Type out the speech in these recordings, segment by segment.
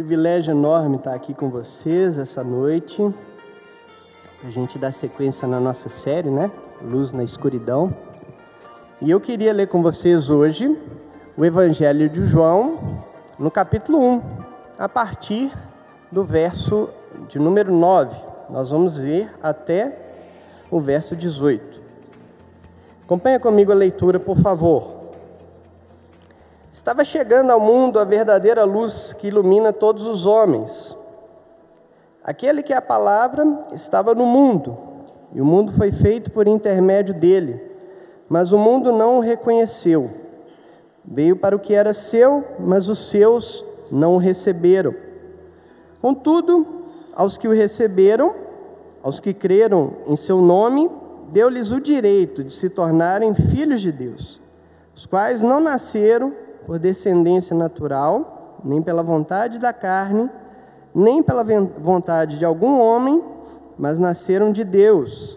Privilégio enorme estar aqui com vocês essa noite. A gente dá sequência na nossa série, né? Luz na escuridão. E eu queria ler com vocês hoje o Evangelho de João, no capítulo 1, a partir do verso de número 9. Nós vamos ver até o verso 18. Acompanha comigo a leitura, por favor. Estava chegando ao mundo a verdadeira luz que ilumina todos os homens. Aquele que é a palavra estava no mundo, e o mundo foi feito por intermédio dele, mas o mundo não o reconheceu. Veio para o que era seu, mas os seus não o receberam. Contudo, aos que o receberam, aos que creram em seu nome, deu-lhes o direito de se tornarem filhos de Deus, os quais não nasceram por descendência natural, nem pela vontade da carne, nem pela vontade de algum homem, mas nasceram de Deus.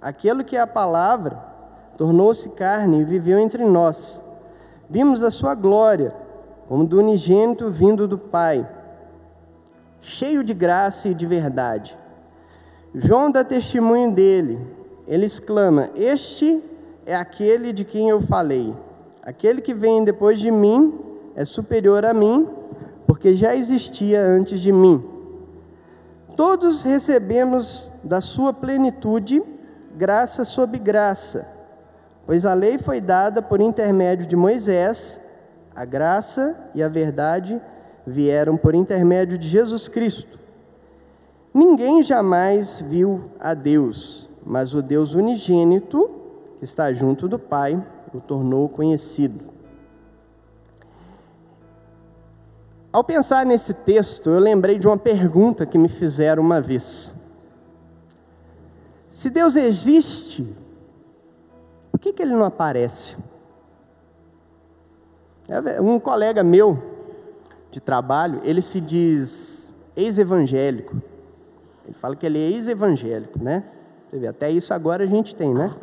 Aquilo que é a palavra tornou-se carne e viveu entre nós. Vimos a sua glória, como do unigênito vindo do Pai, cheio de graça e de verdade. João dá testemunho dele. Ele exclama: Este é aquele de quem eu falei. Aquele que vem depois de mim é superior a mim, porque já existia antes de mim. Todos recebemos da sua plenitude graça sob graça, pois a lei foi dada por intermédio de Moisés, a graça e a verdade vieram por intermédio de Jesus Cristo. Ninguém jamais viu a Deus, mas o Deus unigênito, que está junto do Pai, o tornou conhecido. Ao pensar nesse texto, eu lembrei de uma pergunta que me fizeram uma vez. Se Deus existe, por que, que ele não aparece? É, um colega meu de trabalho, ele se diz ex-evangélico. Ele fala que ele é ex-evangélico, né? Até isso agora a gente tem, né?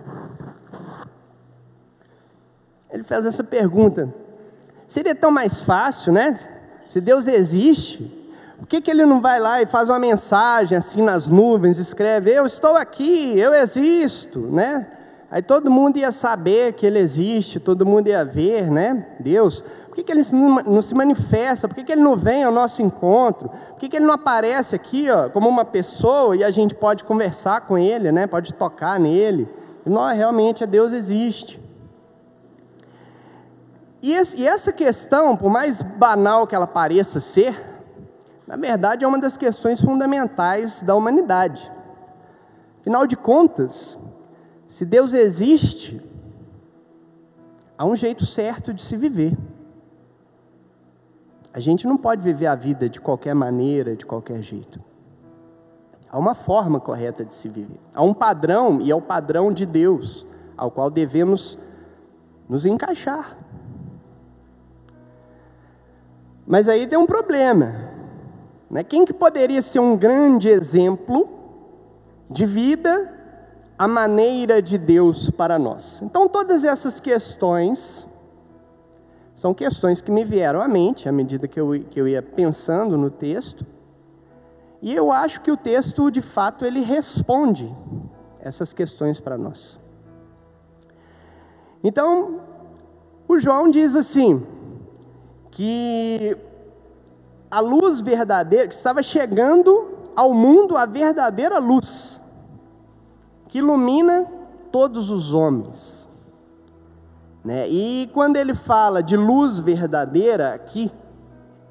Ele fez essa pergunta: seria tão mais fácil, né? Se Deus existe, por que, que ele não vai lá e faz uma mensagem assim nas nuvens, escreve: Eu estou aqui, eu existo, né? Aí todo mundo ia saber que ele existe, todo mundo ia ver, né? Deus. Por que, que ele não se manifesta? Por que, que ele não vem ao nosso encontro? Por que, que ele não aparece aqui, ó, como uma pessoa e a gente pode conversar com ele, né? Pode tocar nele? Nós realmente Deus existe. E, essa questão, por mais banal que ela pareça ser, na verdade é uma das questões fundamentais da humanidade. Afinal de contas, se Deus existe, há um jeito certo de se viver. A gente não pode viver a vida de qualquer maneira, de qualquer jeito. Há uma forma correta de se viver. Há um padrão, e é o padrão de Deus, ao qual devemos nos encaixar. Mas aí tem um problema. Né? Quem que poderia ser um grande exemplo de vida, a maneira de Deus para nós? Então, todas essas questões são questões que me vieram à mente à medida que eu, que eu ia pensando no texto. E eu acho que o texto, de fato, ele responde essas questões para nós. Então, o João diz assim: que a luz verdadeira, que estava chegando ao mundo a verdadeira luz, que ilumina todos os homens. Né? E quando ele fala de luz verdadeira aqui,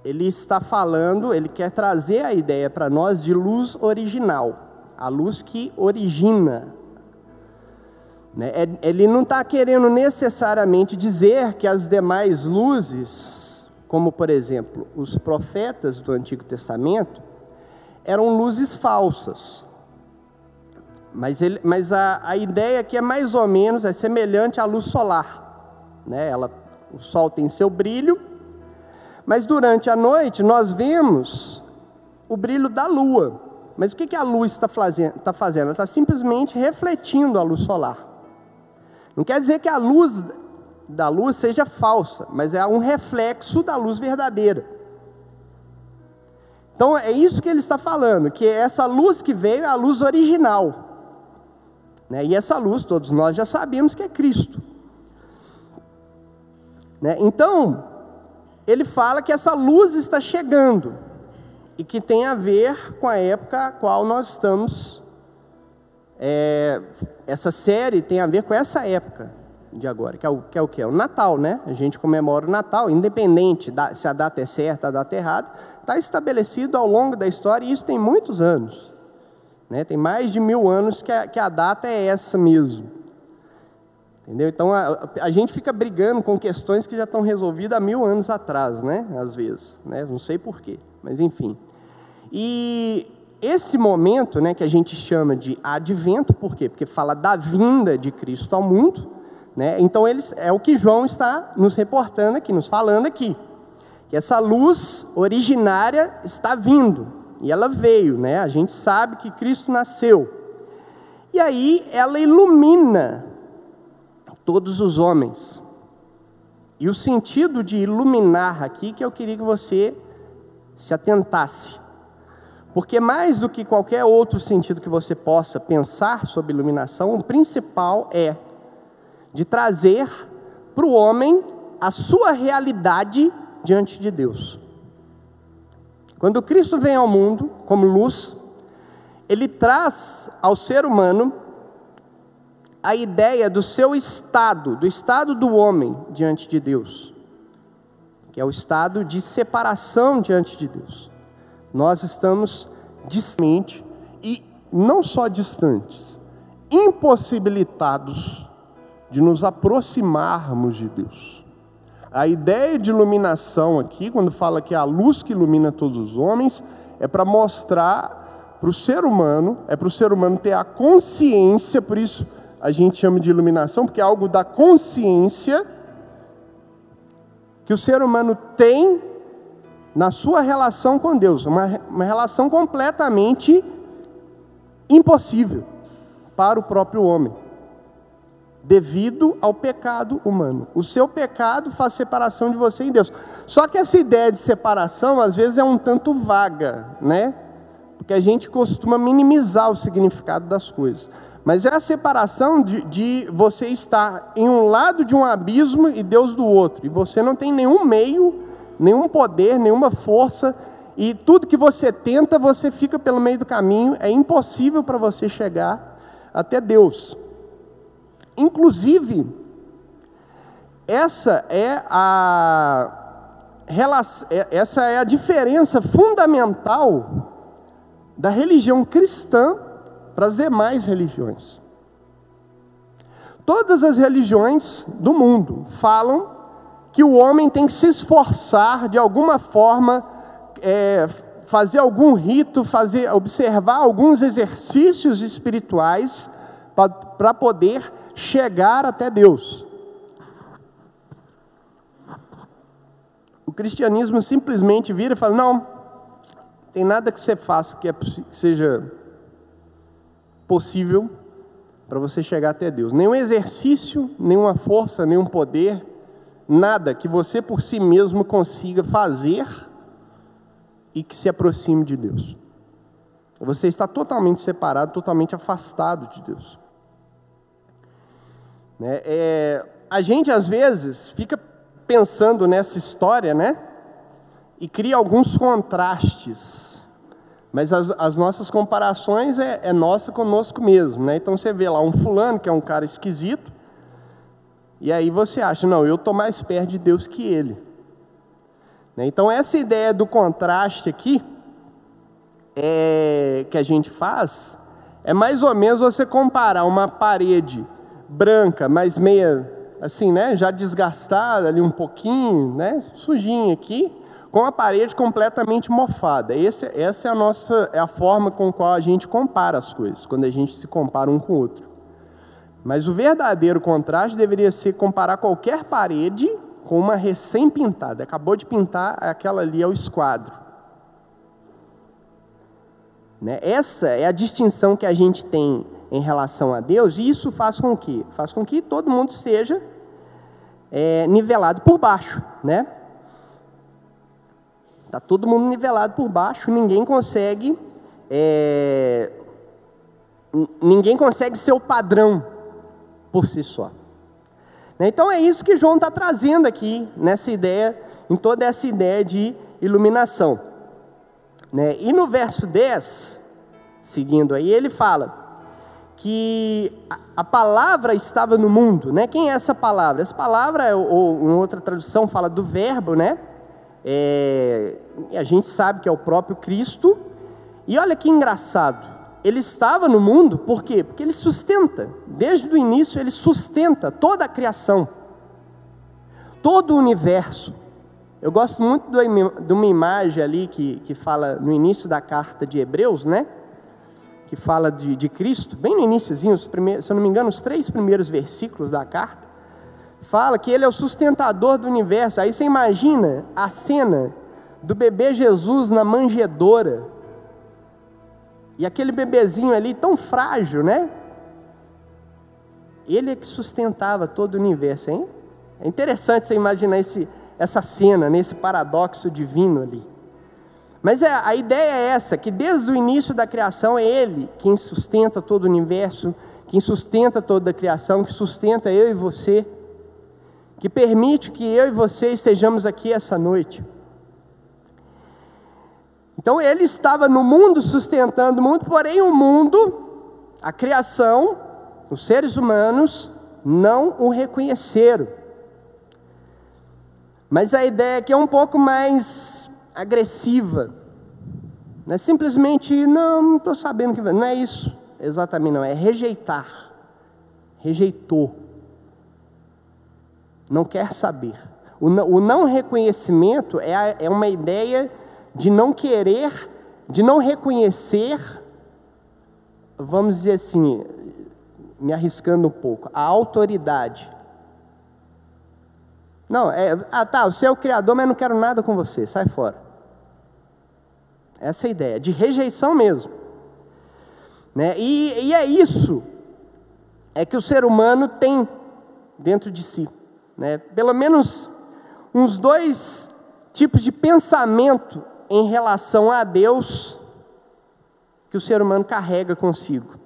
ele está falando, ele quer trazer a ideia para nós de luz original, a luz que origina. Né? É, ele não está querendo necessariamente dizer que as demais luzes como por exemplo, os profetas do Antigo Testamento, eram luzes falsas. Mas, ele, mas a, a ideia aqui é mais ou menos é semelhante à luz solar. Né? Ela, o sol tem seu brilho, mas durante a noite nós vemos o brilho da lua. Mas o que, que a luz está fazendo? Fazendo? Ela está simplesmente refletindo a luz solar. Não quer dizer que a luz da luz seja falsa, mas é um reflexo da luz verdadeira. Então é isso que ele está falando, que essa luz que veio é a luz original. Né? E essa luz, todos nós já sabemos que é Cristo. Né? Então, ele fala que essa luz está chegando e que tem a ver com a época a qual nós estamos. É, essa série tem a ver com essa época de agora, que é o que? É o, que? É o Natal, né? A gente comemora o Natal, independente da, se a data é certa, a data é errada, está estabelecido ao longo da história e isso tem muitos anos. Né? Tem mais de mil anos que a, que a data é essa mesmo. Entendeu? Então a, a, gente fica brigando com questões que já estão resolvidas há mil anos atrás, né? Às vezes, né? Não sei porquê, mas enfim. E esse momento, né, que a gente chama de advento, por quê? Porque fala da vinda de Cristo ao mundo, né? Então eles é o que João está nos reportando aqui, nos falando aqui, que essa luz originária está vindo e ela veio, né? A gente sabe que Cristo nasceu e aí ela ilumina todos os homens. E o sentido de iluminar aqui que eu queria que você se atentasse. Porque mais do que qualquer outro sentido que você possa pensar sobre iluminação, o principal é de trazer para o homem a sua realidade diante de Deus. Quando Cristo vem ao mundo como luz, ele traz ao ser humano a ideia do seu estado, do estado do homem diante de Deus, que é o estado de separação diante de Deus. Nós estamos distantes e não só distantes, impossibilitados de nos aproximarmos de Deus. A ideia de iluminação aqui, quando fala que é a luz que ilumina todos os homens, é para mostrar para o ser humano, é para o ser humano ter a consciência, por isso a gente chama de iluminação, porque é algo da consciência que o ser humano tem na sua relação com Deus, uma, uma relação completamente impossível para o próprio homem, devido ao pecado humano. O seu pecado faz separação de você e Deus. Só que essa ideia de separação, às vezes, é um tanto vaga, né? Porque a gente costuma minimizar o significado das coisas. Mas é a separação de, de, você estar em um lado de um abismo e Deus do outro. E você não tem nenhum meio, nenhum poder, nenhuma força. E tudo que você tenta, você fica pelo meio do caminho. É impossível para você chegar até Deus. Inclusive, essa é a é, essa é a diferença fundamental da religião cristã para as demais religiões. Todas as religiões do mundo falam que o homem tem que se esforçar de alguma forma, é, fazer algum rito, fazer, observar alguns exercícios espirituais para poder chegar até Deus. O cristianismo simplesmente vira e fala: não, tem nada que você faça que, é, que seja possível para você chegar até Deus. Nenhum exercício, nenhuma força, nenhum poder, nada que você por si mesmo consiga fazer e que se aproxime de Deus. Você está totalmente separado, totalmente afastado de Deus. Né? É, a gente às vezes fica pensando nessa história, né? E cria alguns contrastes mas as, as nossas comparações é, é, nossa conosco mesmo, né? Então você vê lá um fulano que é um cara esquisito, e aí você acha, não, eu estou mais perto de Deus que ele. Né? Então essa ideia do contraste aqui, é, que a gente faz, é mais ou menos você comparar uma parede branca, mas meia, assim, né, já desgastada ali um pouquinho, né, sujinha aqui, com a parede completamente mofada. Esse, essa é a nossa é a forma com qual a gente compara as coisas, quando a gente se compara um com o outro. Mas o verdadeiro contraste deveria ser comparar qualquer parede com uma recém-pintada. Acabou de pintar, aquela ali é o esquadro. Né? Essa é a distinção que a gente tem em relação a Deus, e isso faz com que? Faz com que todo mundo seja é, nivelado por baixo, né? Está todo mundo nivelado por baixo, ninguém consegue. É, ninguém consegue ser o padrão por si só. Né? Então é isso que João está trazendo aqui, nessa ideia, em toda essa ideia de iluminação. Né? E no verso 10, seguindo aí, ele fala que a, palavra estava no mundo, né? Quem é essa palavra? Essa palavra, ou em outra tradução, fala do verbo, né? É, a gente sabe que é o próprio Cristo. E olha que engraçado, ele estava no mundo, por quê? Porque ele sustenta, desde o início, ele sustenta toda a criação, todo o universo. Eu gosto muito de uma imagem ali que, que fala no início da carta de Hebreus, né? Que fala de, de Cristo, bem no iníciozinho, se eu não me engano, os três primeiros versículos da carta, fala que ele é o sustentador do universo. Aí você imagina a cena do bebê Jesus na manjedoura, e aquele bebezinho ali tão frágil, né? Ele é que sustentava todo o universo, hein? É interessante você imaginar esse, essa cena, nesse paradoxo divino ali. Mas é, a ideia é essa, que desde o início da criação é Ele quem sustenta todo o universo, quem sustenta toda a criação, que sustenta eu e você, que permite que eu e você estejamos aqui essa noite. Então ele estava no mundo sustentando o mundo, porém o mundo, a criação, os seres humanos não o reconheceram. Mas a ideia aqui é um pouco mais agressiva. Não é simplesmente, não, não estou sabendo que. Não é isso exatamente, não. É rejeitar. Rejeitou. Não quer saber. O não, o não reconhecimento é, é uma ideia de não querer, de não reconhecer, vamos dizer assim, me arriscando um pouco, a autoridade. Não, é, ah tá, você é o criador, mas não quero nada com você, sai fora. Essa é a ideia, de rejeição mesmo. Né? E, e é isso é que o ser humano tem dentro de si. Né? Pelo menos uns dois tipos de pensamento em relação a Deus que o ser humano carrega consigo,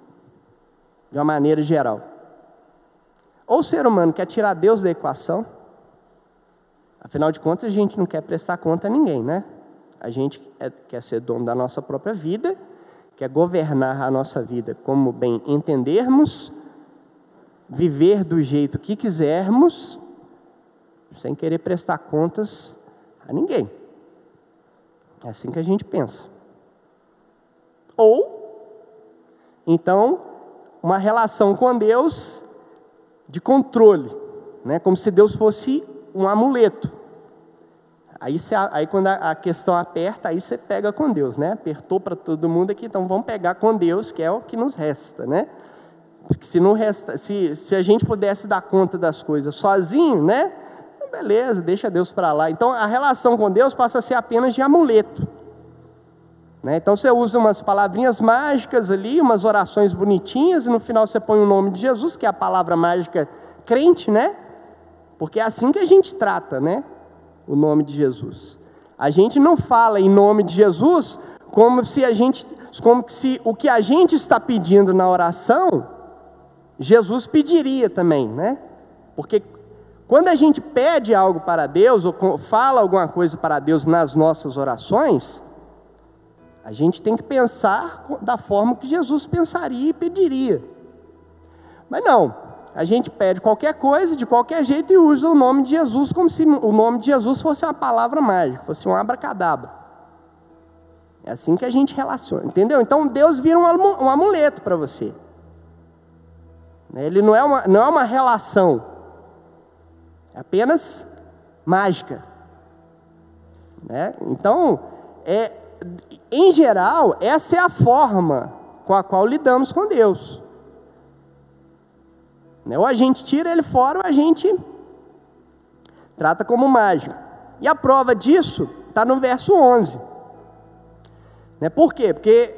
de uma maneira geral. Ou o ser humano quer tirar Deus da equação, afinal de contas a gente não quer prestar conta a ninguém, né? A gente é, quer ser dono da nossa própria vida, quer governar a nossa vida como bem entendermos, viver do jeito que quisermos, sem querer prestar contas a ninguém. É assim que a gente pensa. Ou, então, uma relação com Deus de controle, né? como se Deus fosse um amuleto. Aí, você, aí quando a, a, questão aperta, aí você pega com Deus, né? Apertou para todo mundo aqui, então vamos pegar com Deus, que é o que nos resta, né? Porque se não resta, se, se a gente pudesse dar conta das coisas sozinho, né? beleza, deixa Deus para lá. Então a relação com Deus passa a ser apenas de amuleto. Né? Então você usa umas palavrinhas mágicas ali, umas orações bonitinhas, e no final você põe o nome de Jesus, que é a palavra mágica crente, né? Porque é assim que a gente trata, né? O nome de Jesus. A gente não fala em nome de Jesus como se a gente, como se o que a gente está pedindo na oração, Jesus pediria também, né? Porque quando a gente pede algo para Deus, ou fala alguma coisa para Deus nas nossas orações, a gente tem que pensar da forma que Jesus pensaria e pediria. Mas não, a gente pede qualquer coisa, de qualquer jeito, e usa o nome de Jesus como se o nome de Jesus fosse uma palavra mágica, fosse um abracadabra. É assim que a gente relaciona, entendeu? Então Deus vira um amuleto para você. Ele não é uma, não é uma relação é apenas mágica. Né? Então, é, em geral, essa é a forma com a qual lidamos com Deus. Né? Ou a gente tira ele fora, ou a gente trata como mágico. E a prova disso está no verso 11. Né? Por quê? Porque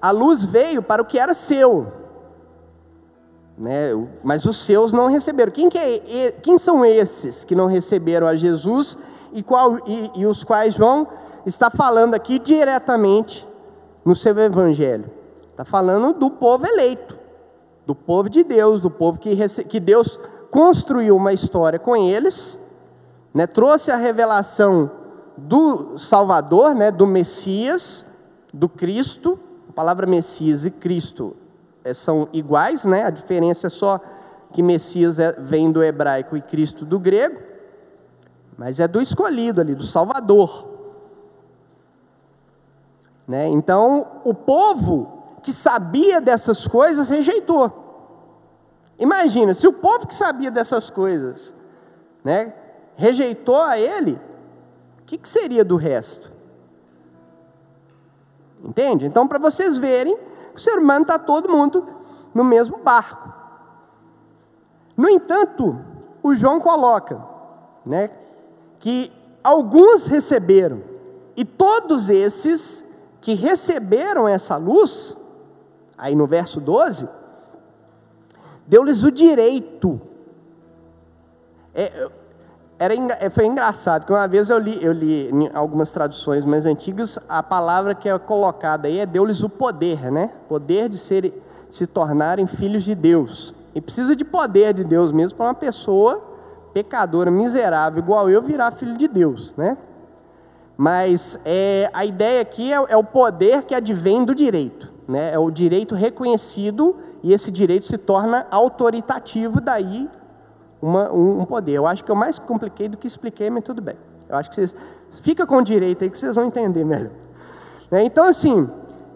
a luz veio para o que era seu, né? Mas os seus não receberam. Quem, que é, quem são esses que não receberam a Jesus e, qual, e, e os quais João está falando aqui diretamente no seu evangelho. Está falando do povo eleito, do povo de Deus, do povo que, que Deus construiu uma história com eles, né, trouxe a revelação do Salvador, né, do Messias, do Cristo. A palavra Messias e Cristo é, são iguais, né, a diferença é só que Messias é, vem do hebraico e Cristo do grego, mas é do escolhido ali, do Salvador. Né? Então, o povo que sabia dessas coisas rejeitou. Imagina, se o povo que sabia dessas coisas né, rejeitou a ele, o que, que seria do resto? Entende? Então, para vocês verem, o ser humano está todo mundo no mesmo barco. No entanto, o João coloca né, que alguns receberam, e todos esses que receberam essa luz, aí no verso 12, deu-lhes o direito. É, era, é, foi engraçado, que uma vez eu li, eu li em algumas traduções mais antigas, a palavra que é colocada aí é deu-lhes o poder, né? Poder de ser, se tornarem filhos de Deus. E precisa de poder de Deus mesmo para uma pessoa pecadora, miserável, igual eu, virar filho de Deus, né? Mas é, a ideia aqui é, é, o poder que advém do direito. Né? É o direito reconhecido e esse direito se torna autoritativo, daí uma, um, um, poder. Eu acho que eu mais compliquei do que expliquei, mas tudo bem. Eu acho que vocês. Fica com o direito aí que vocês vão entender melhor. Né? Então, assim,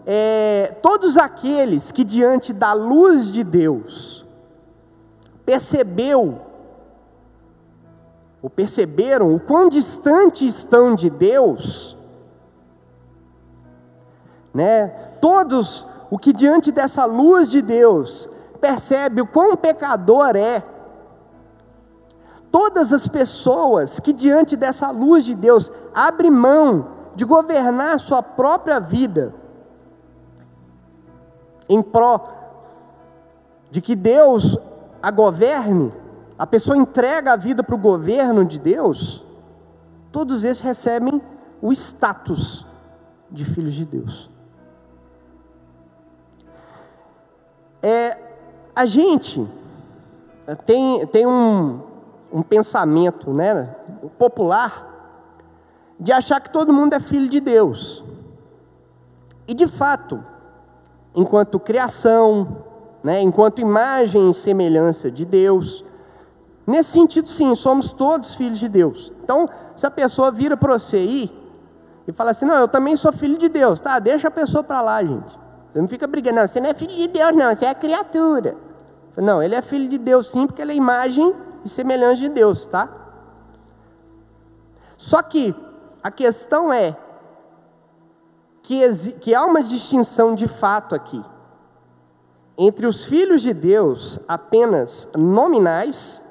é, todos aqueles que diante da luz de Deus percebeu ou perceberam o quão distante estão de Deus, né? Todos o que diante dessa luz de Deus percebe o quão pecador é. Todas as pessoas que diante dessa luz de Deus abrem mão de governar sua própria vida em pró de que Deus a governe, a pessoa entrega a vida para o governo de Deus, todos esses recebem o status de filhos de Deus. É, a gente tem, tem um, um pensamento né, popular de achar que todo mundo é filho de Deus. E de fato, enquanto criação, né, enquanto imagem e semelhança de Deus, Nesse sentido, sim, somos todos filhos de Deus. Então, se a pessoa vira para você aí e fala assim: Não, eu também sou filho de Deus, tá? Deixa a pessoa para lá, gente. Você não fica brigando, não, você não é filho de Deus, não, você é criatura. Não, ele é filho de Deus sim, porque ele é imagem e semelhança de Deus, tá? Só que a questão é que, que há uma distinção de fato aqui entre os filhos de Deus apenas nominais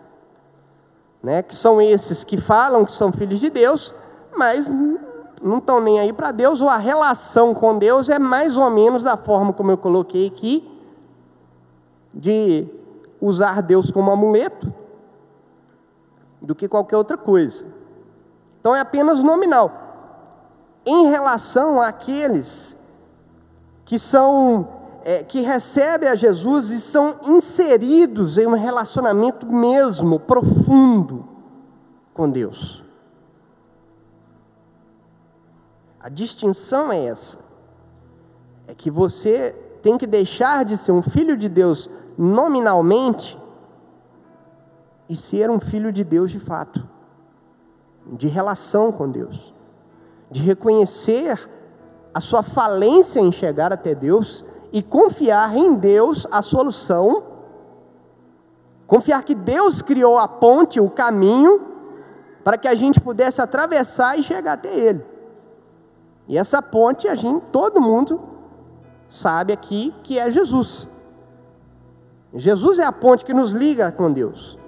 né, que são esses que falam que são filhos de Deus, mas não estão nem aí para Deus, ou a relação com Deus é mais ou menos da forma como eu coloquei aqui, de usar Deus como amuleto, do que qualquer outra coisa. Então é apenas nominal. Em relação àqueles que são é, que recebem a Jesus e são inseridos em um relacionamento mesmo profundo com Deus. A distinção é essa: é que você tem que deixar de ser um filho de Deus nominalmente e ser um filho de Deus de fato, de relação com Deus, de reconhecer a sua falência em chegar até Deus e confiar em Deus a solução, confiar que Deus criou a ponte, o caminho, para que a gente pudesse atravessar e chegar até Ele. E essa ponte, a gente, todo mundo sabe aqui que é Jesus. Jesus é a ponte que nos liga com Deus.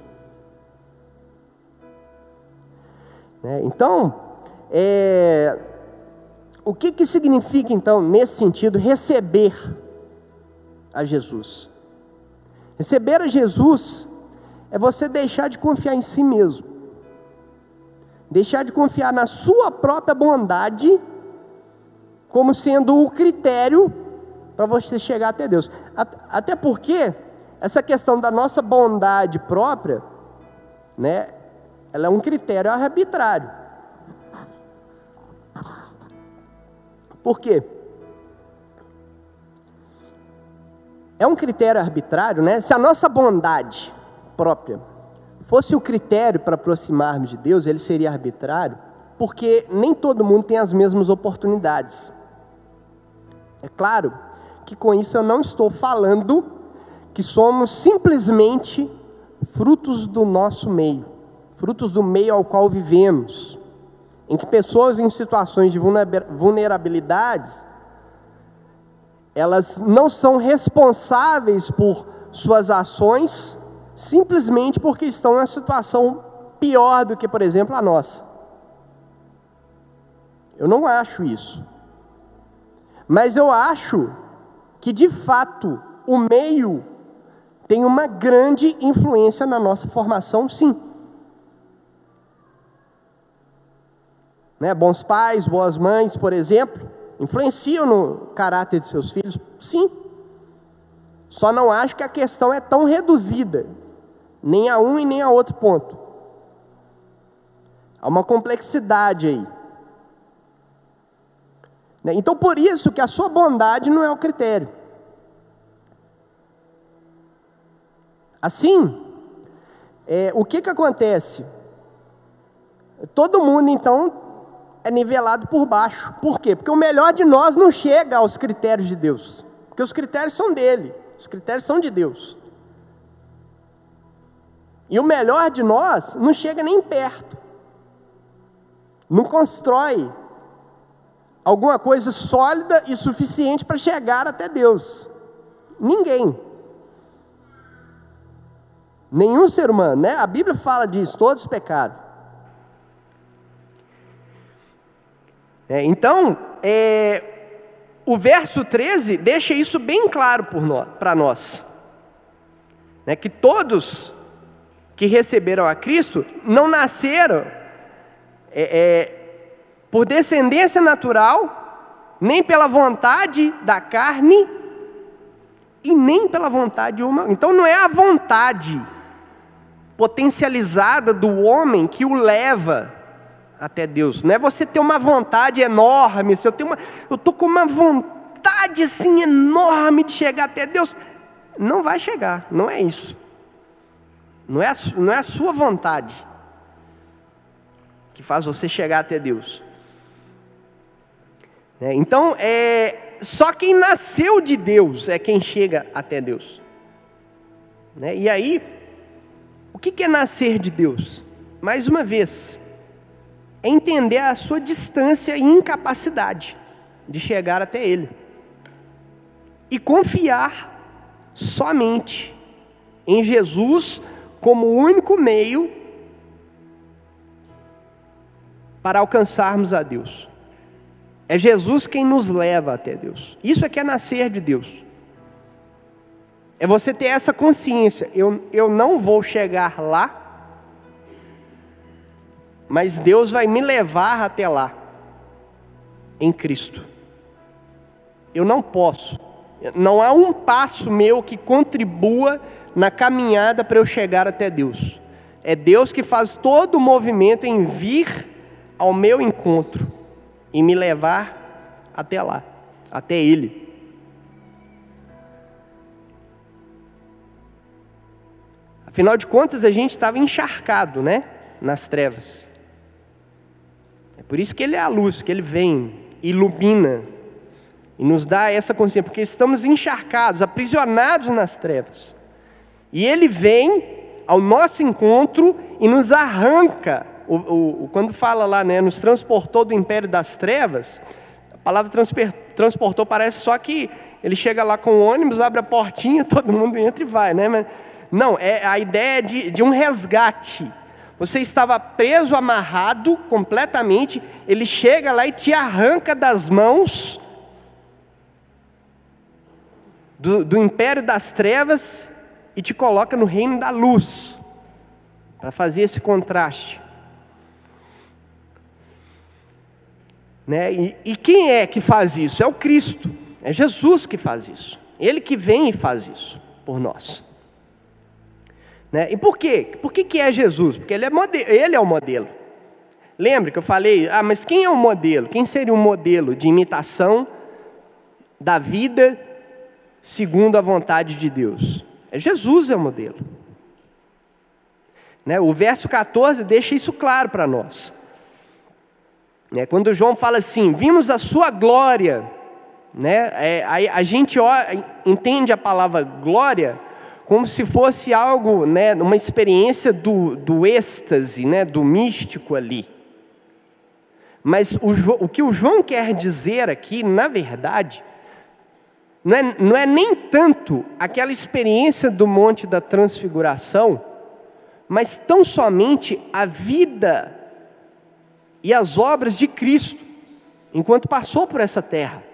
Né? Então, é, o que, que significa então, nesse sentido, receber a Jesus. Receber a Jesus é você deixar de confiar em si mesmo, deixar de confiar na sua própria bondade como sendo o critério para você chegar até Deus. Até porque essa questão da nossa bondade própria, né, ela é um critério arbitrário. Por quê? É um critério arbitrário, né? Se a nossa bondade própria fosse o critério para aproximarmos de Deus, ele seria arbitrário, porque nem todo mundo tem as mesmas oportunidades. É claro que com isso eu não estou falando que somos simplesmente frutos do nosso meio, frutos do meio ao qual vivemos, em que pessoas em situações de vulnerabilidades elas não são responsáveis por suas ações simplesmente porque estão em uma situação pior do que, por exemplo, a nossa. Eu não acho isso. Mas eu acho que, de fato, o meio tem uma grande influência na nossa formação, sim. Né? Bons pais, boas mães, por exemplo, Influenciam no caráter de seus filhos? Sim. Só não acho que a questão é tão reduzida, nem a um e nem a outro ponto. Há uma complexidade aí. Né? Então, por isso que a sua bondade não é o critério. Assim, é, o que, que acontece? Todo mundo, então, é nivelado por baixo. Por quê? Porque o melhor de nós não chega aos critérios de Deus. Porque os critérios são dele, os critérios são de Deus. E o melhor de nós não chega nem perto. Não constrói alguma coisa sólida e suficiente para chegar até Deus. Ninguém. Nenhum ser humano, né? A Bíblia fala disso, todos pecaram. É, então, é, o verso 13 deixa isso bem claro para nós. Né, que todos que receberam a Cristo não nasceram é, é, por descendência natural, nem pela vontade da carne, e nem pela vontade humana. Então não é a vontade potencializada do homem que o leva até Deus. Não é você ter uma vontade enorme, se eu tenho uma, eu tô com uma vontade assim enorme de chegar até Deus, não vai chegar. Não é isso. Não é não é a sua vontade que faz você chegar até Deus. É, então, é, só quem nasceu de Deus é quem chega até Deus. Né? E aí, o que é nascer de Deus? Mais uma vez, é entender a sua distância e incapacidade de chegar até Ele. E confiar somente em Jesus como o único meio para alcançarmos a Deus. É Jesus quem nos leva até Deus. Isso é que é nascer de Deus. É você ter essa consciência. Eu, eu não vou chegar lá mas Deus vai me levar até lá, em Cristo. Eu não posso, não há um passo meu que contribua na caminhada para eu chegar até Deus. É Deus que faz todo o movimento em vir ao meu encontro e me levar até lá, até Ele. Afinal de contas, a gente estava encharcado, né? Nas trevas. É por isso que Ele é a luz, que Ele vem, ilumina e nos dá essa consciência, porque estamos encharcados, aprisionados nas trevas. E Ele vem ao nosso encontro e nos arranca. O, o, quando fala lá, né, nos transportou do império das trevas, a palavra transportou parece só que ele chega lá com o ônibus, abre a portinha, todo mundo entra e vai, né? Mas, não, é a ideia de, de um resgate você estava preso, amarrado completamente. Ele chega lá e te arranca das mãos do, do império das trevas e te coloca no reino da luz, para fazer esse contraste. Né? E, e quem é que faz isso? É o Cristo, é Jesus que faz isso. Ele que vem e faz isso por nós. Né? E por quê? Por que, que é Jesus? Porque ele é, ele é o modelo. Lembra que eu falei, ah, mas quem é o modelo? Quem seria um modelo de imitação da vida segundo a vontade de Deus? É Jesus é o modelo. Né? O verso 14 deixa isso claro para nós. Né? Quando João fala assim, vimos a sua glória, né? É, a, gente entende a palavra glória como se fosse algo, né, uma experiência do, do êxtase, né, do místico ali. Mas o, o que o João quer dizer aqui, na verdade, não é, não é nem tanto aquela experiência do Monte da Transfiguração, mas tão somente a vida e as obras de Cristo, enquanto passou por essa terra.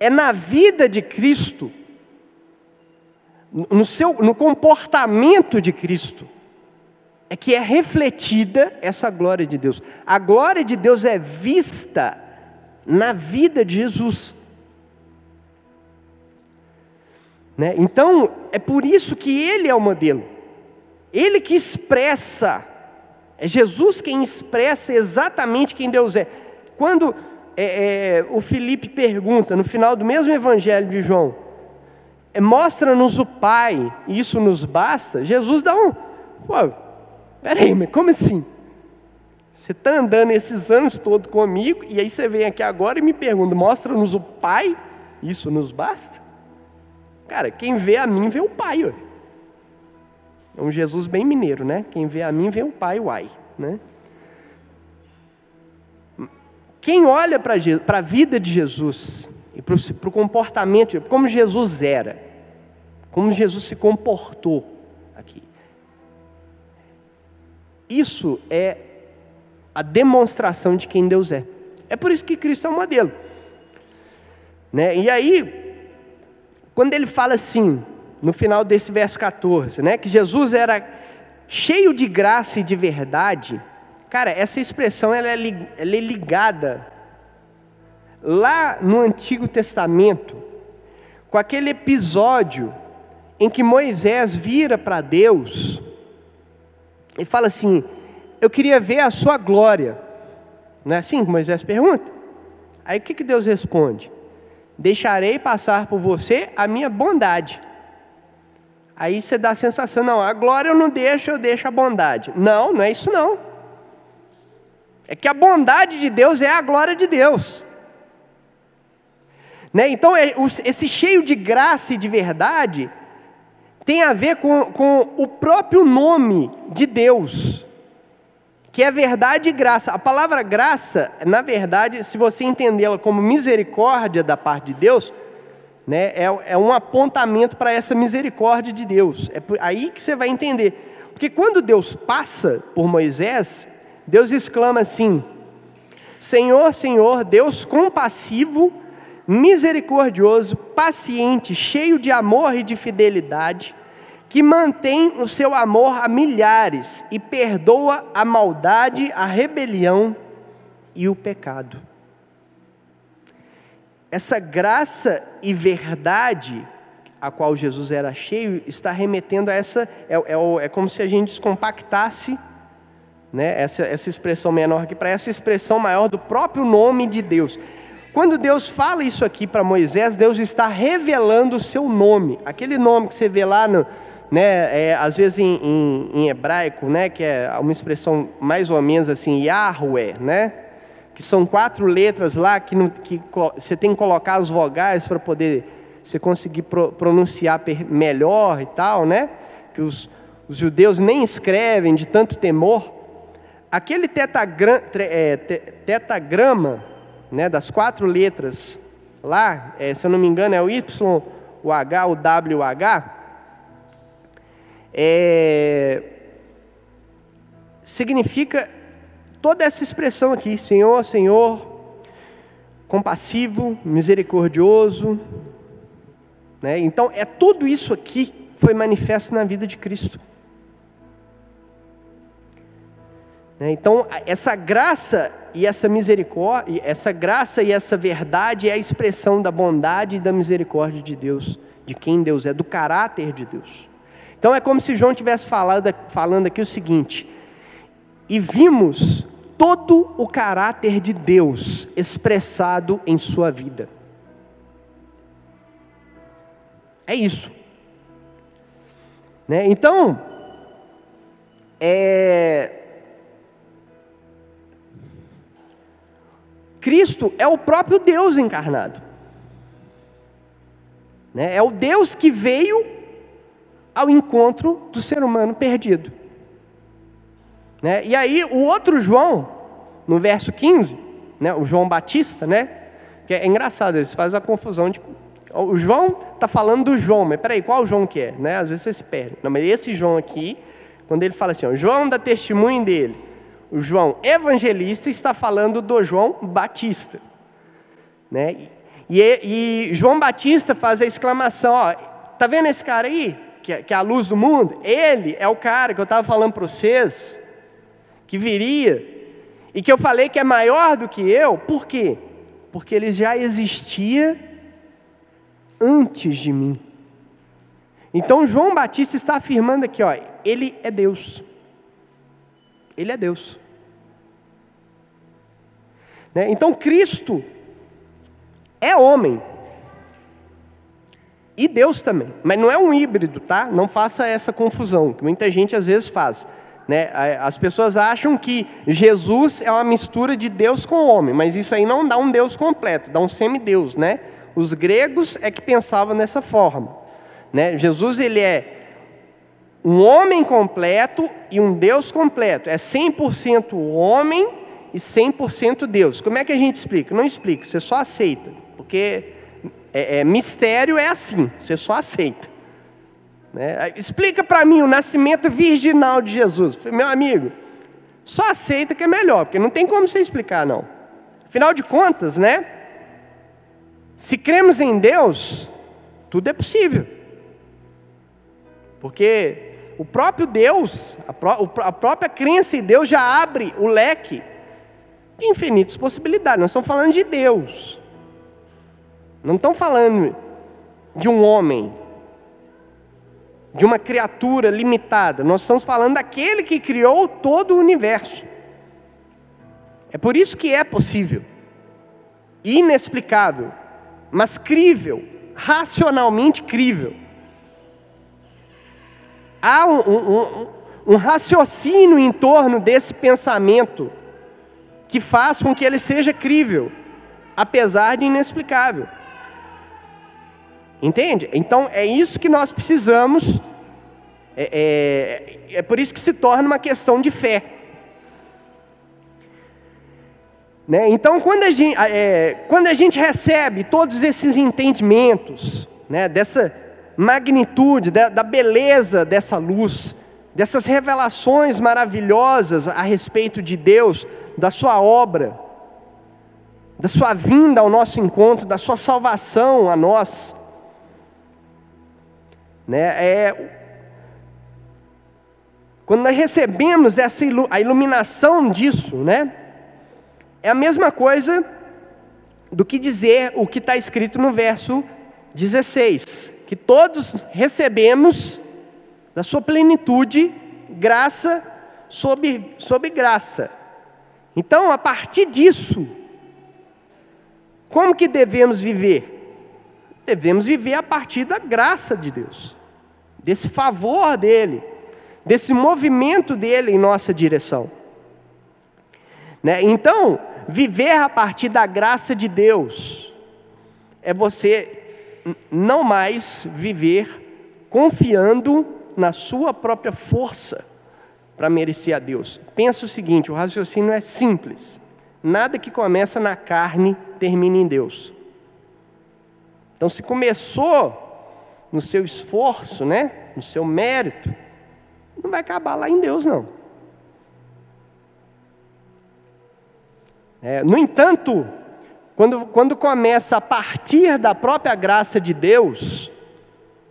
É na vida de Cristo, no, seu, no comportamento de Cristo, é que é refletida essa glória de Deus. A glória de Deus é vista na vida de Jesus. Né? Então, é por isso que ele é o modelo. Ele que expressa, é Jesus quem expressa exatamente quem Deus é. Quando é, é, o Felipe pergunta, no final do mesmo evangelho de João, é, mostra-nos o Pai, isso nos basta, Jesus dá um. Pô, Peraí, mas como assim? Você está andando esses anos todos comigo, e aí você vem aqui agora e me pergunta: mostra-nos o Pai, isso nos basta? Cara, quem vê a mim vê o Pai. Ué. É um Jesus bem mineiro, né? Quem vê a mim vê o Pai, uai. Né? Quem olha para a vida de Jesus e para o comportamento, como Jesus era, como Jesus se comportou aqui, isso é a demonstração de quem Deus é. É por isso que Cristo é um modelo. Né? E aí, quando ele fala assim, no final desse verso 14, né, que Jesus era cheio de graça e de verdade, cara, essa expressão ela é, ela é ligada lá no Antigo Testamento, com aquele episódio em que Moisés vira para Deus e fala assim: Eu queria ver a sua glória. Não é assim que Moisés pergunta? Aí o que, que Deus responde? Deixarei passar por você a minha bondade. Aí você dá a sensação, não, a glória eu não deixo, eu deixo a bondade. Não, não é isso não. É que a bondade de Deus é a glória de Deus. Né? Então, é, esse cheio de graça e de verdade tem a ver com, com o próprio nome de Deus, que é verdade e graça. A palavra graça, na verdade, se você entendê-la como misericórdia da parte de Deus, né, é, é um apontamento para essa misericórdia de Deus. É aí que você vai entender. Porque quando Deus passa por Moisés, Deus exclama assim: Senhor, Senhor, Deus compassivo, misericordioso, paciente, cheio de amor e de fidelidade, que mantém o seu amor a milhares e perdoa a maldade, a rebelião e o pecado. Essa graça e verdade a qual Jesus era cheio está remetendo a essa, é, é, é como se a gente descompactasse né, essa, essa expressão menor aqui para essa expressão maior do próprio nome de Deus. Quando Deus fala isso aqui para Moisés, Deus está revelando o seu nome, aquele nome que você vê lá no, né, é, às vezes em, em, em, hebraico, né, que é uma expressão mais ou menos assim, Yahweh, né, que são quatro letras lá que, que você tem que colocar as vogais para poder você conseguir pro, pronunciar melhor e tal, né, que os, os judeus nem escrevem de tanto temor. Aquele tetagram, é, tetagrama, né, das quatro letras lá, é, se eu não me engano é o Y, o H, o W, o H, é, significa toda essa expressão aqui: Senhor, Senhor, compassivo, misericordioso. Né? Então, é tudo isso aqui foi manifesto na vida de Cristo. Né? Então, essa graça e essa misericórdia, essa graça e essa verdade é a expressão da bondade e da misericórdia de Deus, de quem Deus é, do caráter de Deus. Então é como se João tivesse falado, falando aqui o seguinte: e vimos todo o caráter de Deus expressado em sua vida. É isso. Né? Então, é... Cristo é o próprio Deus encarnado. Né? É o Deus que veio ao encontro do ser humano perdido. Né? E aí, o outro João, no verso 15, né? o João Batista, né? que é engraçado, eles fazem a confusão de. O João está falando do João, mas peraí, qual João que é? Né? Às vezes você se perde. Não, mas esse João aqui, quando ele fala assim, ó, João dá testemunho dele, o João evangelista está falando do João Batista. Né? E, e, João Batista faz a exclamação: ó, tá vendo esse cara aí, que, é, que é a luz do mundo? Ele é o cara que eu estava falando para vocês, que viria, e que eu falei que é maior do que eu, por quê? Porque ele já existia antes de mim. Então João Batista está afirmando aqui, ó, ele é Deus. Ele é Deus. Né? Então Cristo é homem. E Deus também. Mas não é um híbrido, tá? Não faça essa confusão, que muita gente às vezes faz. Né? As pessoas acham que Jesus é uma mistura de Deus com homem, mas isso aí não dá um Deus completo, dá um semideus, né? Os gregos é que pensavam nessa forma. Né? Jesus ele é um homem completo e um Deus completo. É 100% homem e 100% Deus. Como é que a gente explica? Não explica, você só aceita. Porque é, é mistério é assim, você só aceita. Né? Explica para mim o nascimento virginal de Jesus. Meu amigo, só aceita que é melhor, porque não tem como você explicar, não. Afinal de contas, né? Se cremos em Deus, tudo é possível. Porque o próprio Deus, a, pró a própria crença em Deus já abre o leque de infinitas possibilidades. Nós estamos falando de Deus. Não estamos falando de um homem, de uma criatura limitada. Nós estamos falando daquele que criou todo o universo. É por isso que é possível, inexplicável, mas crível, racionalmente crível há um, um, um, raciocínio em torno desse pensamento que faz com que ele seja crível, apesar de inexplicável. Entende? Então é isso que nós precisamos, é, é, é por isso que se torna uma questão de fé. Né? Então, quando a, gente, é, quando a gente recebe todos esses entendimentos, né, dessa, magnitude, da, da beleza dessa luz, dessas revelações maravilhosas a respeito de Deus, da Sua obra, da Sua vinda ao nosso encontro, da Sua salvação a nós. Né? É, quando nós recebemos essa a iluminação disso, né? É a mesma coisa do que dizer o que está escrito no verso 16 que todos recebemos da sua plenitude, graça sobre, sobre graça. Então, a partir disso, como que devemos viver? Devemos viver a partir da graça de Deus, desse favor dele, desse movimento dele em nossa direção. Né? Então, viver a partir da graça de Deus é você não mais viver confiando na sua própria força para merecer a Deus. Pensa o seguinte: o raciocínio é simples. Nada que começa na carne termina em Deus. Então, se começou no seu esforço, né, no seu mérito, não vai acabar lá em Deus, não. É, no entanto, quando, quando começa a partir da própria graça de Deus,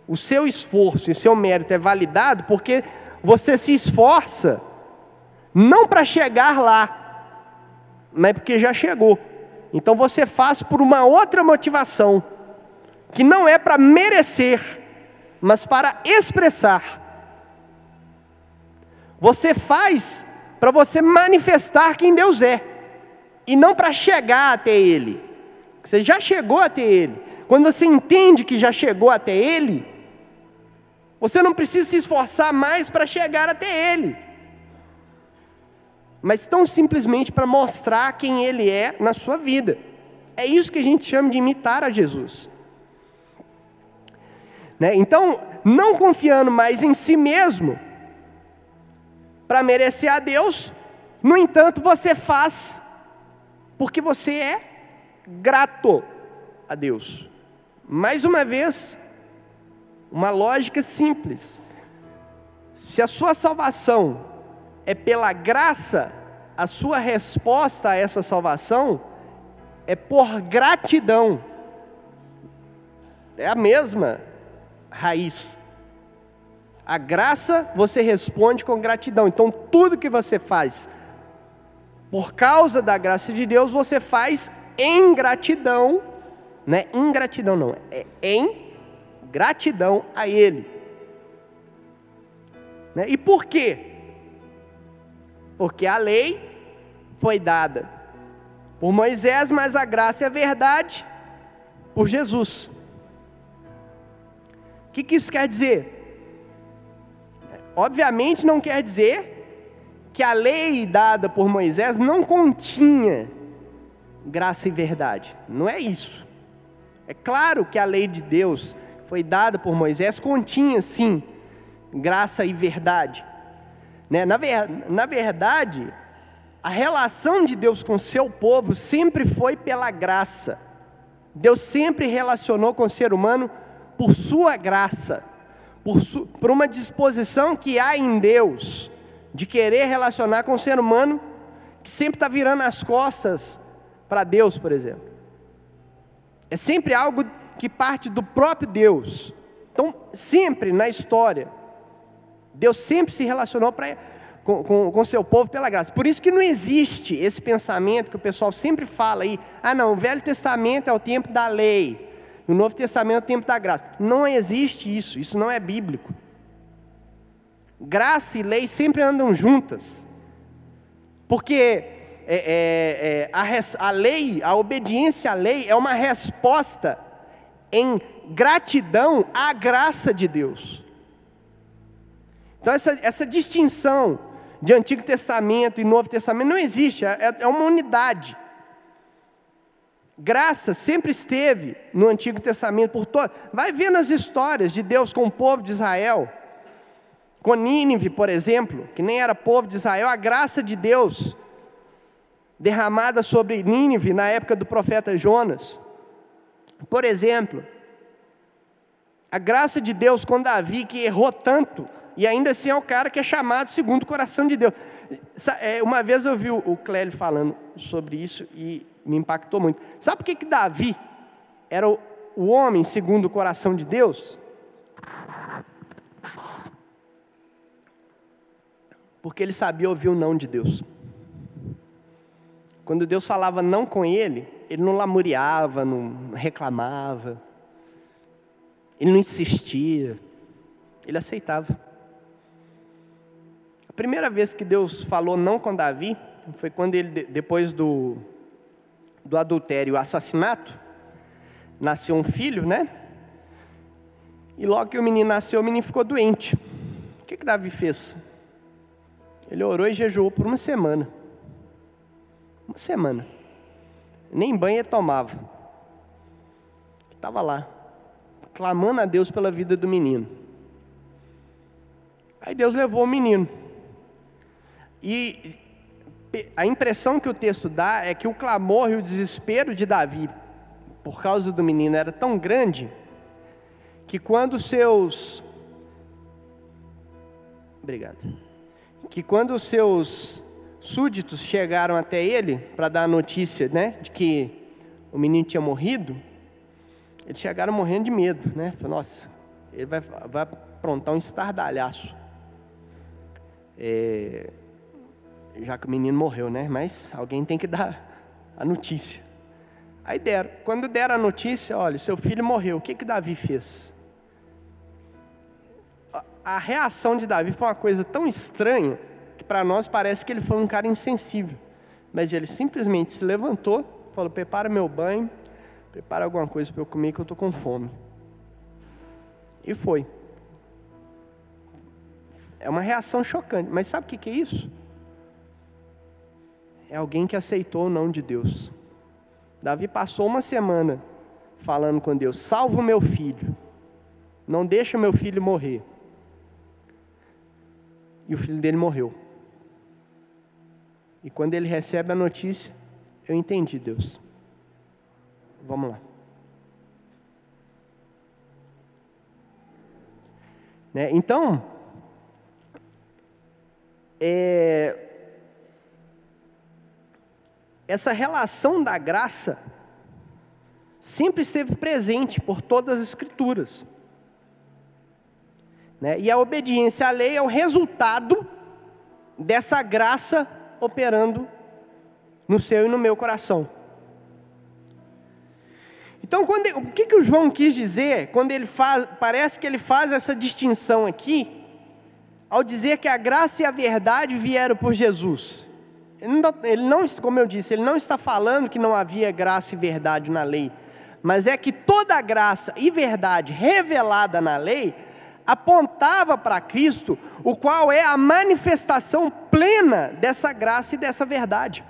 o seu esforço e seu mérito é validado porque você se esforça não para chegar lá, mas porque já chegou. Então você faz por uma outra motivação, que não é para merecer, mas para expressar. Você faz para você manifestar quem Deus é, e não para chegar até Ele. Você já chegou até Ele. Quando você entende que já chegou até Ele, você não precisa se esforçar mais para chegar até Ele, mas tão simplesmente para mostrar quem Ele é na sua vida. É isso que a gente chama de imitar a Jesus. Né? Então, não confiando mais em si mesmo para merecer a Deus, no entanto, você faz porque você é grato a Deus. Mais uma vez, uma lógica simples. Se a sua salvação é pela graça, a sua resposta a essa salvação é por gratidão. É a mesma raiz. A graça você responde com gratidão. Então, tudo que você faz por causa da graça de Deus, você faz em gratidão, não é ingratidão, não, é em gratidão a Ele. Né? E por quê? Porque a lei foi dada por Moisés, mas a graça e a verdade por Jesus. Que, que isso quer dizer? Obviamente não quer dizer que a lei dada por Moisés não continha graça e verdade. Não é isso. É claro que a lei de Deus foi dada por Moisés continha sim graça e verdade. Né? Na, ver, na verdade, a relação de Deus com seu povo sempre foi pela graça. Deus sempre relacionou com o ser humano por sua graça, por, su, por uma disposição que há em Deus de querer relacionar com o ser humano que sempre está virando as costas para Deus, por exemplo. É sempre algo que parte do próprio Deus. Então, sempre na história, Deus sempre se relacionou pra, com, com, com seu povo pela graça. Por isso que não existe esse pensamento que o pessoal sempre fala aí, ah não, o Velho Testamento é o tempo da lei, o Novo Testamento o tempo da graça. Não existe isso, isso não é bíblico. Graça e lei sempre andam juntas. Porque é, é, é, a, a lei, a obediência à lei é uma resposta em gratidão à graça de Deus. Então, essa, essa distinção de Antigo Testamento e Novo Testamento não existe, é, é uma unidade. Graça sempre esteve no Antigo Testamento por todo. Vai ver nas histórias de Deus com o povo de Israel, com Nínive, por exemplo, que nem era povo de Israel, a graça de Deus derramada sobre Nínive na época do profeta Jonas. Por exemplo, a graça de Deus com Davi, que errou tanto, e ainda assim é o cara que é chamado segundo o coração de Deus. É, uma vez eu vi o Clélio falando sobre isso e me impactou muito. Sabe por que, que Davi era o, o homem segundo o coração de Deus? Porque ele sabia ouvir o não de Deus. Quando Deus falava não com ele, ele não lamuriava, não reclamava, ele não insistia, ele aceitava. A primeira vez que Deus falou não com Davi foi quando ele, depois do, do adultério e assassinato, nasceu um filho, né? E logo que o menino nasceu, o menino ficou doente. O que, que Davi fez? Ele orou e jejuou por uma semana. Uma semana. Nem banho ele tomava. Estava lá, clamando a Deus pela vida do menino. Aí Deus levou o menino. E a impressão que o texto dá é que o clamor e o desespero de Davi por causa do menino era tão grande que quando seus Obrigado. Que quando seus súditos chegaram até ele para dar a notícia, né, de que o menino tinha morrido, eles chegaram morrendo de medo, né? Falei, nossa, ele vai, vai aprontar um estardalhaço. É, já que o menino morreu, né? Mas alguém tem que dar a notícia. Aí deram. Quando deram a notícia, olha, seu filho morreu. O que que Davi fez? A reação de Davi foi uma coisa tão estranha que para nós parece que ele foi um cara insensível. Mas ele simplesmente se levantou, falou: "Prepara meu banho, prepara alguma coisa para eu comer que eu estou com fome". E foi. É uma reação chocante. Mas sabe o que é isso? É alguém que aceitou o não de Deus. Davi passou uma semana falando com Deus: salva o meu filho, não deixa meu filho morrer. E o filho dele morreu. E quando ele recebe a notícia, eu entendi, Deus. Vamos lá. Né? Então, é, essa relação da graça sempre esteve presente por todas as Escrituras. Né? E a obediência à lei é o resultado dessa graça operando no seu e no meu coração. Então, o que, que o João quis dizer quando ele faz, parece que ele faz essa distinção aqui, ao dizer que a graça e a verdade vieram por Jesus? Ele não, como eu disse, ele não está falando que não havia graça e verdade na lei, mas é que toda a graça e verdade revelada na lei apontava para Cristo, o qual é a manifestação plena dessa graça e dessa verdade.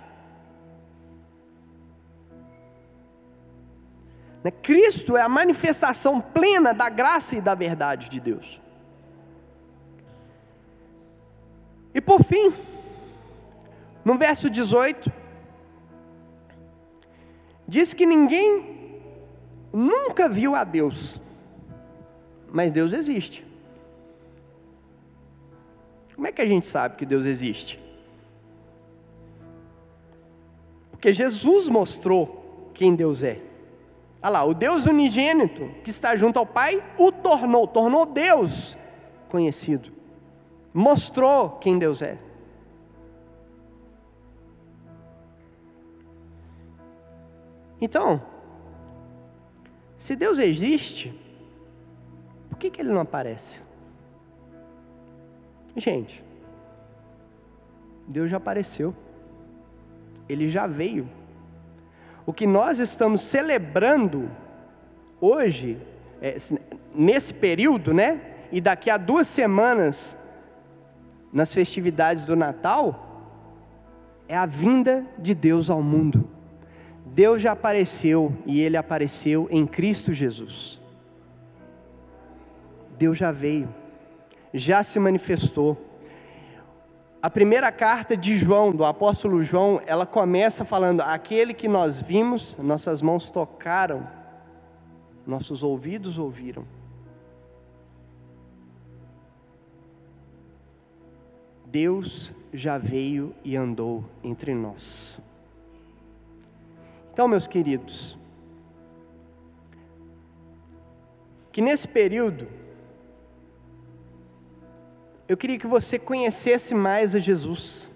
Né, Cristo é a manifestação plena da graça e da verdade de Deus. E por fim, no verso 18, diz que ninguém nunca viu a Deus, mas Deus existe. Como é que a gente sabe que Deus existe? Porque Jesus mostrou quem Deus é. Olha lá, o Deus unigênito que está junto ao Pai o tornou, tornou Deus conhecido. Mostrou quem Deus é. Então, se Deus existe, por que, que ele não aparece? Gente, Deus já apareceu, ele já veio. O que nós estamos celebrando hoje, é, nesse período, né? E daqui a duas semanas, nas festividades do Natal, é a vinda de Deus ao mundo. Deus já apareceu e ele apareceu em Cristo Jesus. Deus já veio, já se manifestou. A primeira carta de João, do apóstolo João, ela começa falando: aquele que nós vimos, nossas mãos tocaram, nossos ouvidos ouviram. Deus já veio e andou entre nós. Então, meus queridos, que nesse período, eu queria que você conhecesse mais a Jesus.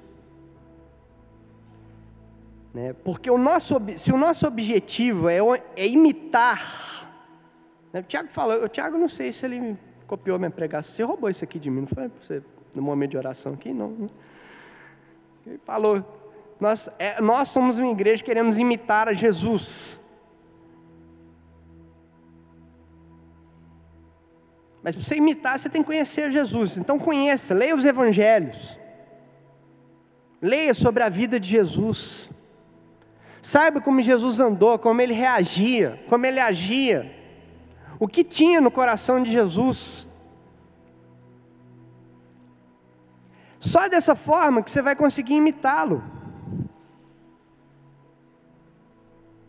Né? Porque o nosso, se o nosso objetivo é, é imitar, né? o Tiago falou, o Tiago não sei se ele copiou minha pregação, você roubou isso aqui de mim, não foi você, no momento de oração aqui? Não. Né? Ele falou, nós, é, nós somos uma igreja que queremos imitar a Jesus. Mas para você imitar, você tem que conhecer Jesus. Então conheça, leia os evangelhos. Leia sobre a vida de Jesus. Saiba como Jesus andou, como ele reagia, como ele agia. O que tinha no coração de Jesus. Só dessa forma que você vai conseguir imitá-lo.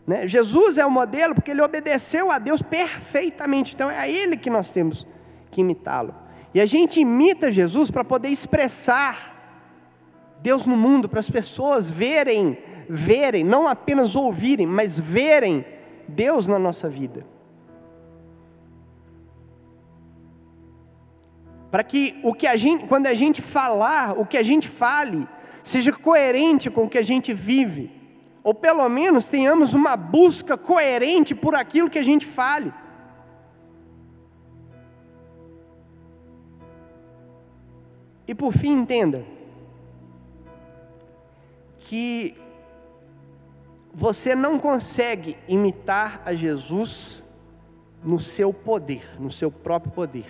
Né? Jesus é o modelo porque ele obedeceu a Deus perfeitamente, então é a Ele que nós temos que imitá-lo. E a gente imita Jesus para poder expressar Deus no mundo, para as pessoas verem, verem, não apenas ouvirem, mas verem Deus na nossa vida. Para que o que a gente, quando a gente falar, o que a gente fale, seja coerente com o que a gente vive ou pelo menos tenhamos uma busca coerente por aquilo que a gente fale. E por fim, entenda que você não consegue imitar a Jesus no seu poder, no seu próprio poder.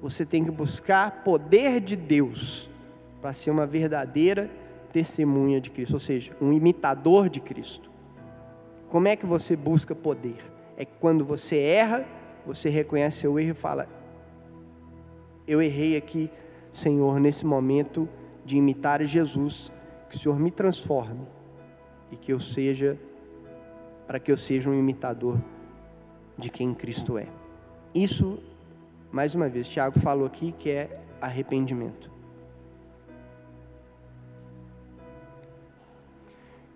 Você tem que buscar poder de Deus para ser uma verdadeira testemunha de Cristo, ou seja, um imitador de Cristo. Como é que você busca poder? É que quando você erra, você reconhece seu erro e fala: Eu errei aqui, Senhor, nesse momento de imitar Jesus, que o Senhor me transforme e que eu seja, para que eu seja um imitador de quem Cristo é. Isso, mais uma vez, Tiago falou aqui que é arrependimento.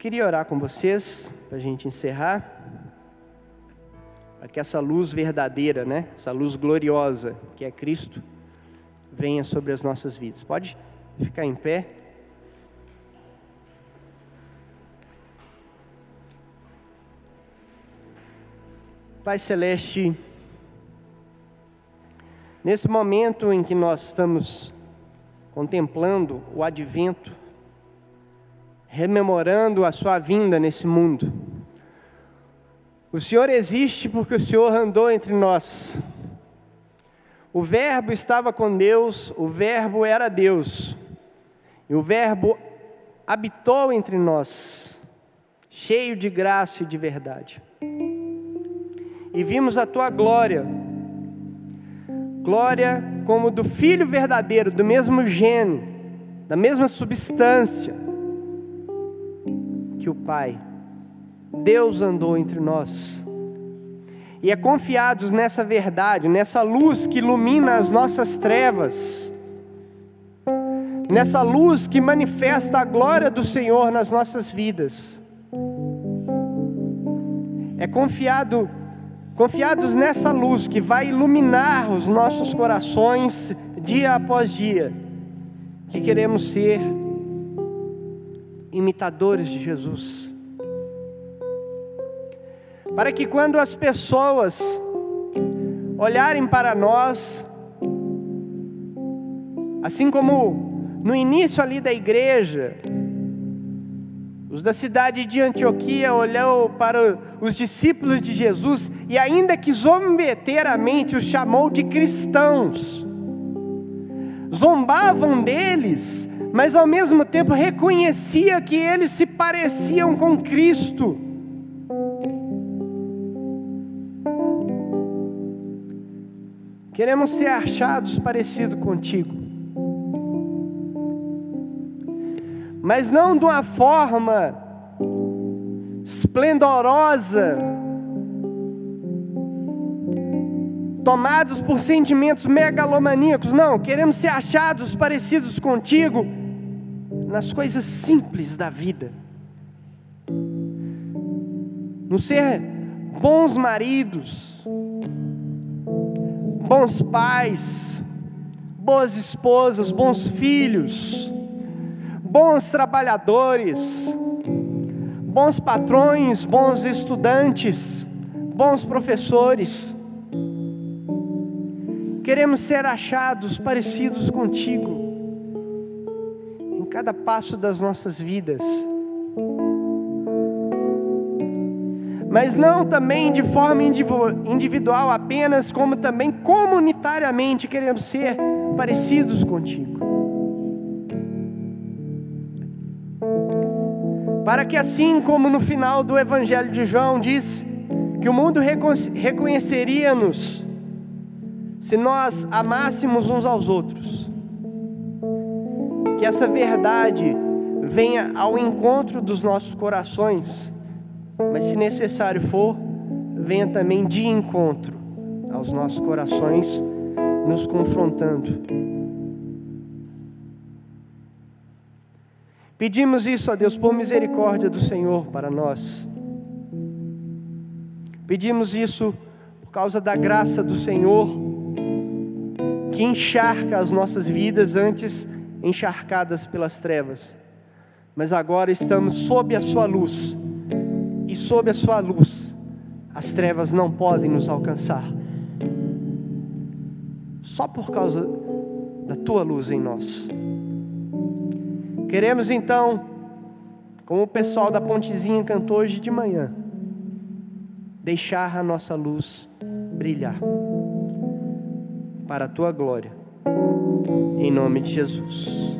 Queria orar com vocês, para a gente encerrar, para que essa luz verdadeira, né, essa luz gloriosa que é Cristo, venha sobre as nossas vidas. Pode ficar em pé. Pai Celeste, nesse momento em que nós estamos contemplando o advento, rememorando a Sua vinda nesse mundo, o Senhor existe porque o Senhor andou entre nós. O Verbo estava com Deus, o Verbo era Deus, e o Verbo habitou entre nós, cheio de graça e de verdade e vimos a tua glória. Glória como do Filho verdadeiro, do mesmo gene, da mesma substância que o Pai. Deus andou entre nós. E é confiados nessa verdade, nessa luz que ilumina as nossas trevas, nessa luz que manifesta a glória do Senhor nas nossas vidas. É confiado Confiados nessa luz que vai iluminar os nossos corações dia após dia, que queremos ser imitadores de Jesus. Para que quando as pessoas olharem para nós, assim como no início ali da igreja, os da cidade de Antioquia olhou para os discípulos de Jesus e, ainda que zombeteiramente, os chamou de cristãos. Zombavam deles, mas ao mesmo tempo reconhecia que eles se pareciam com Cristo. Queremos ser achados parecidos contigo. mas não de uma forma esplendorosa, tomados por sentimentos megalomaníacos, não, queremos ser achados parecidos contigo nas coisas simples da vida, no ser bons maridos, bons pais, boas esposas, bons filhos, bons trabalhadores, bons patrões, bons estudantes, bons professores. Queremos ser achados parecidos contigo em cada passo das nossas vidas. Mas não também de forma individual apenas, como também comunitariamente queremos ser parecidos contigo. para que assim como no final do Evangelho de João diz que o mundo reconheceria-nos se nós amássemos uns aos outros, que essa verdade venha ao encontro dos nossos corações, mas se necessário for, venha também de encontro aos nossos corações, nos confrontando Pedimos isso a Deus por misericórdia do Senhor para nós. Pedimos isso por causa da graça do Senhor, que encharca as nossas vidas antes encharcadas pelas trevas. mas agora estamos sob a Sua luz, e sob a Sua luz, as trevas não podem nos alcançar, só por causa da Tua luz em nós. Queremos então, como o pessoal da Pontezinha cantou hoje de manhã, deixar a nossa luz brilhar para a tua glória, em nome de Jesus.